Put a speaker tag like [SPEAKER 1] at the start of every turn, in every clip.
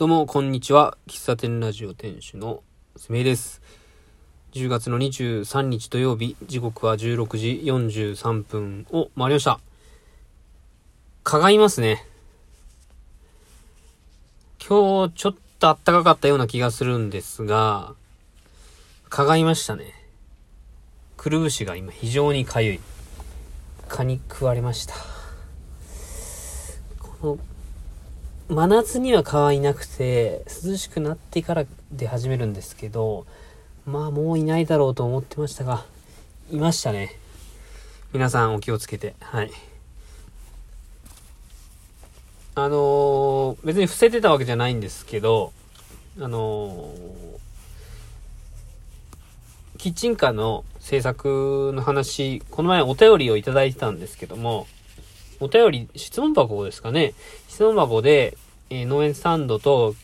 [SPEAKER 1] どうも、こんにちは。喫茶店ラジオ店主のすめです。10月の23日土曜日、時刻は16時43分を回りました。蚊がいますね。今日ちょっと暖かかったような気がするんですが、蚊がいましたね。くるぶしが今非常にかゆい。蚊に食われました。この真夏には蚊はいなくて、涼しくなってから出始めるんですけど、まあもういないだろうと思ってましたが、いましたね。皆さんお気をつけて、はい。あのー、別に伏せてたわけじゃないんですけど、あのー、キッチンカーの制作の話、この前お便りをいただいてたんですけども、お便り、質問箱ですかね。質問箱で、えー、農園スタンドと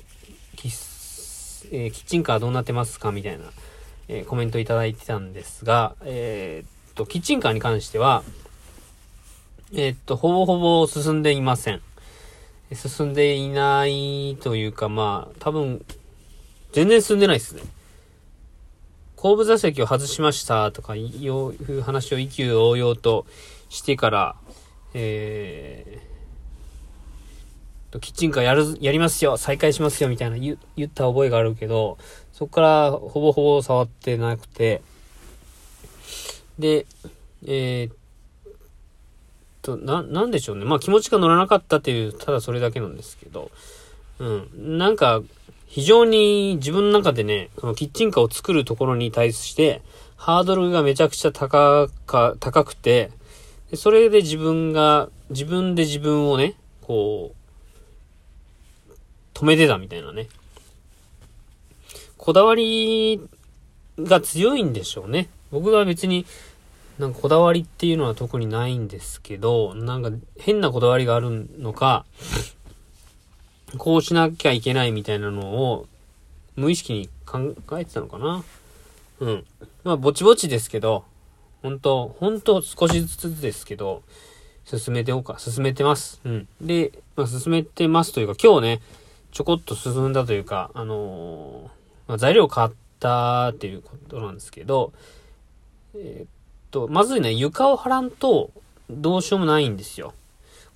[SPEAKER 1] キス、えー、キッチンカーどうなってますかみたいな、えー、コメントいただいてたんですが、えっと、キッチンカーに関しては、えっと、ほぼほぼ進んでいません。進んでいないというか、まあ、多分、全然進んでないですね。後部座席を外しましたとかいう話を意気揚々としてから、えー、キッチンカーやる、やりますよ再開しますよみたいな言った覚えがあるけど、そこからほぼほぼ触ってなくて、で、えー、と、な、なんでしょうね。まあ気持ちが乗らなかったっていう、ただそれだけなんですけど、うん。なんか、非常に自分の中でね、そのキッチンカーを作るところに対して、ハードルがめちゃくちゃ高か、高くて、それで自分が、自分で自分をね、こう、止めてたみたいなね。こだわりが強いんでしょうね。僕は別に、なんかこだわりっていうのは特にないんですけど、なんか変なこだわりがあるのか、こうしなきゃいけないみたいなのを無意識に考えてたのかな。うん。まあ、ぼちぼちですけど、本当本当少しずつですけど、進めておうか、進めてます。うん。で、まあ、進めてますというか、今日ね、ちょこっと進んだというか、あのー、まあ、材料買ったっていうことなんですけど、えー、っと、まずね、床を張らんと、どうしようもないんですよ。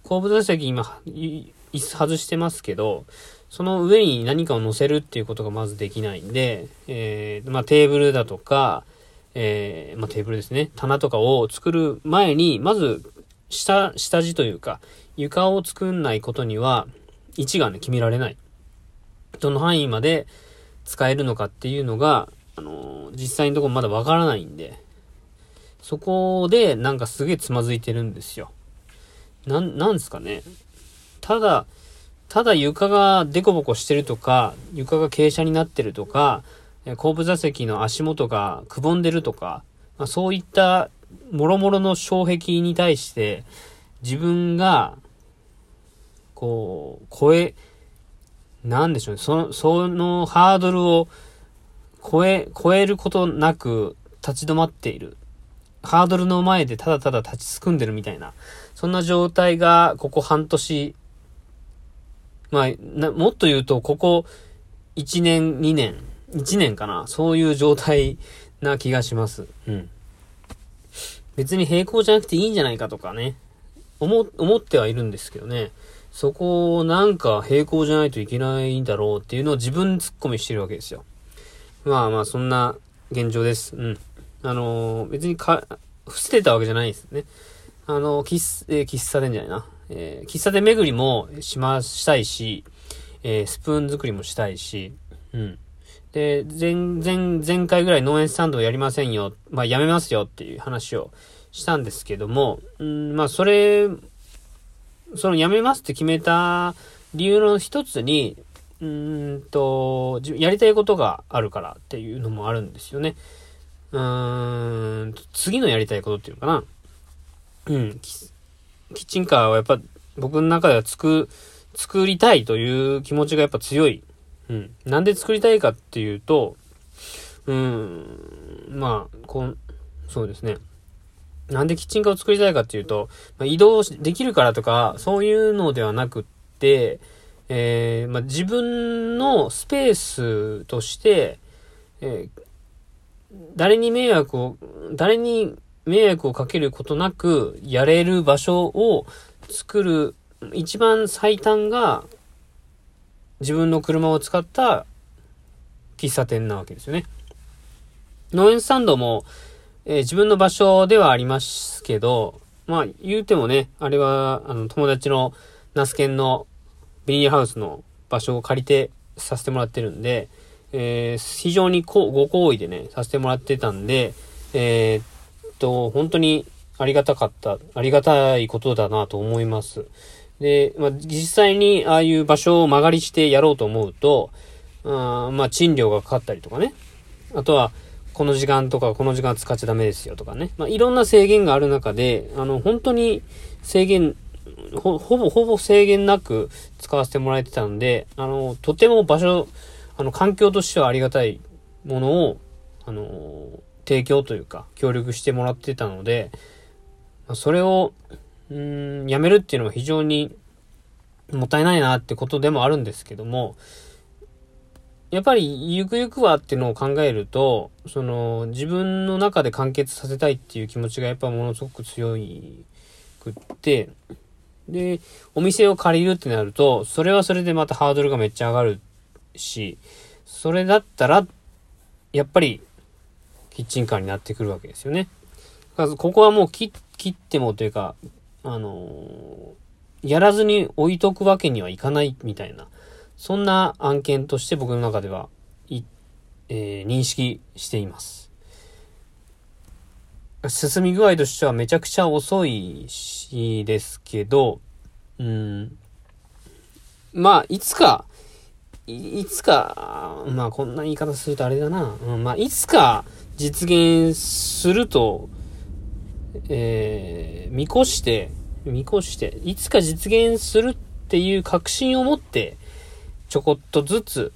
[SPEAKER 1] 後部座席今、椅子外してますけど、その上に何かを乗せるっていうことがまずできないんで、えー、まあ、テーブルだとか、えー、まあ、テーブルですね。棚とかを作る前に、まず、下、下地というか、床を作んないことには、位置がね、決められない。どの範囲まで使えるのかっていうのが、あのー、実際のところまだわからないんで、そこでなんかすげえつまずいてるんですよ。なん、なんですかね。ただ、ただ床がデコボコしてるとか、床が傾斜になってるとか、後部座席の足元がくぼんでるとか、まあ、そういった諸々の障壁に対して、自分が、こう、超え、なんでしょうね、その、そのハードルを超え、超えることなく立ち止まっている。ハードルの前でただただ立ちすくんでるみたいな、そんな状態がここ半年、まあ、もっと言うと、ここ1年、2年、1年かな。そういう状態な気がします。うん。別に平行じゃなくていいんじゃないかとかね。思、思ってはいるんですけどね。そこをなんか平行じゃないといけないんだろうっていうのを自分突っ込みしてるわけですよ。まあまあ、そんな現状です。うん。あのー、別にか、伏せてたわけじゃないですね。あの、喫、えー、喫茶店じゃないな。え喫茶店巡りもしま、したいし、えスプーン作りもしたいし、うん。で、前、前、前回ぐらい農園スタンドをやりませんよ、まあ、やめますよっていう話をしたんですけども、うん、まあ、それ、そのやめますって決めた理由の一つに、うんと、やりたいことがあるからっていうのもあるんですよね。うーん、次のやりたいことっていうのかな。うん、キッチンカーはやっぱ僕の中では作、作りたいという気持ちがやっぱ強いうん。なんで作りたいかっていうと、うん、まあ、こう、そうですね。なんでキッチンカーを作りたいかっていうと、まあ、移動できるからとか、そういうのではなくって、えー、まあ、自分のスペースとして、えー、誰に迷惑を、誰に迷惑をかけることなくやれる場所を作る一番最短が自分の車を使った喫茶店なわけですよね。農園スタンドも、えー、自分の場所ではありますけど、まあ言うてもね、あれはあの友達のナスケンのビニールハウスの場所を借りてさせてもらってるんで、えー、非常にご好意でね、させてもらってたんで、えー、っと、本当にありがたかった、ありがたいことだなと思います。で、まあ、実際にああいう場所を間借りしてやろうと思うと、あまあ、賃料がかかったりとかね。あとは、この時間とかこの時間使っちゃダメですよとかね。まあ、いろんな制限がある中で、あの、本当に制限、ほ、ぼ、ほぼ制限なく使わせてもらえてたんで、あの、とても場所、あの、環境としてはありがたいものを、あの、提供というか、協力してもらってたので、それを、うん、やめるっていうのは非常にもったいないなってことでもあるんですけども、やっぱりゆくゆくはっていうのを考えると、その自分の中で完結させたいっていう気持ちがやっぱものすごく強いくって、で、お店を借りるってなると、それはそれでまたハードルがめっちゃ上がるし、それだったら、やっぱり、キッチンカーになってくるわけですよね。ここはもう切ってもというか、あの、やらずに置いとくわけにはいかないみたいな、そんな案件として僕の中では、い、えー、認識しています。進み具合としてはめちゃくちゃ遅いしですけど、うん、まあ、いつか、いつか、まあこんな言い方するとあれだな。うん、まあいつか実現すると、えー、見越して、見越して、いつか実現するっていう確信を持って、ちょこっとずつ、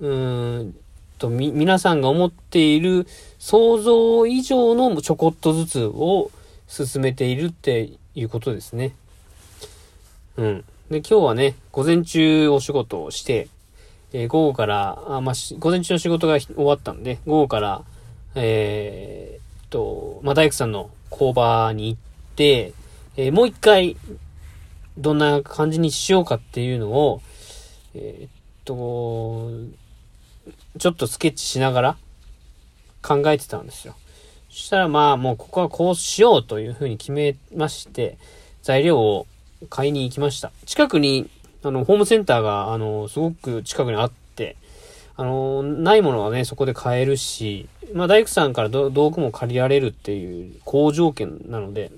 [SPEAKER 1] うーんと、み、皆さんが思っている想像以上のちょこっとずつを進めているっていうことですね。うん。で、今日はね、午前中お仕事をして、えー、午後から、あまあ、午前中の仕事が終わったんで、午後から、え、と、まあ、大工さんの工場に行って、えー、もう一回、どんな感じにしようかっていうのを、えー、っと、ちょっとスケッチしながら考えてたんですよ。そしたらまあもうここはこうしようというふうに決めまして、材料を買いに行きました。近くにあの、ホームセンターが、あの、すごく近くにあって、あの、ないものはね、そこで買えるし、まあ、大工さんから道具も借りられるっていう好条件なので、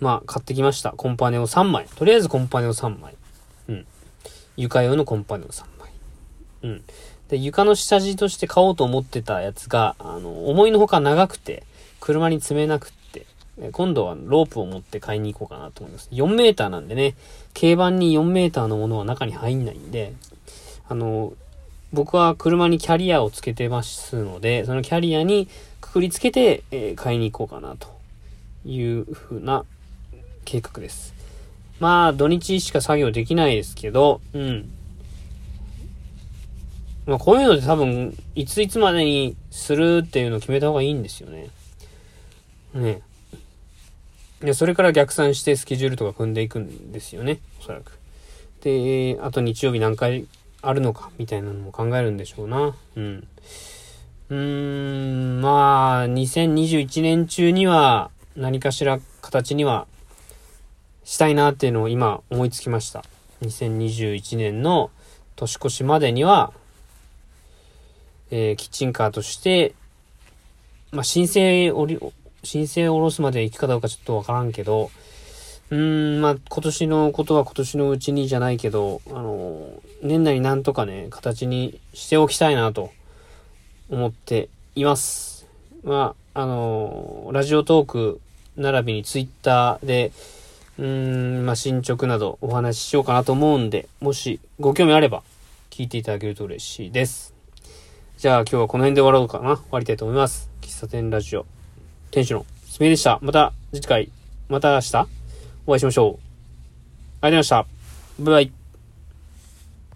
[SPEAKER 1] まあ、買ってきました。コンパネを3枚。とりあえずコンパネを3枚。うん。床用のコンパネを3枚。うん。で、床の下地として買おうと思ってたやつが、あの、思いのほか長くて、車に積めなくって今度はロープを持って買いに行こうかなと思います。4メーターなんでね、軽バンに4メーターのものは中に入んないんで、あの、僕は車にキャリアをつけてますので、そのキャリアにくくりつけて、えー、買いに行こうかなという風な計画です。まあ、土日しか作業できないですけど、うん。まあ、こういうので多分、いついつまでにするっていうのを決めた方がいいんですよね。ね。で、それから逆算してスケジュールとか組んでいくんですよね、おそらく。で、あと日曜日何回あるのか、みたいなのも考えるんでしょうな。うん。うーん、まあ、2021年中には何かしら形にはしたいなっていうのを今思いつきました。2021年の年越しまでには、えー、キッチンカーとして、まあ、申請おり、申請を下ろすまで行くかどうかちょっとわからんけど、うーん、まあ、今年のことは今年のうちにじゃないけど、あの、年内になんとかね、形にしておきたいなと思っています。まあ、あの、ラジオトーク並びにツイッターで、うーん、まあ、進捗などお話ししようかなと思うんで、もしご興味あれば聞いていただけると嬉しいです。じゃあ今日はこの辺で終わろうかな。終わりたいと思います。喫茶店ラジオ。店主のすみれでした。また次回、また明日お会いしましょう。ありがとうございました。バイバイ。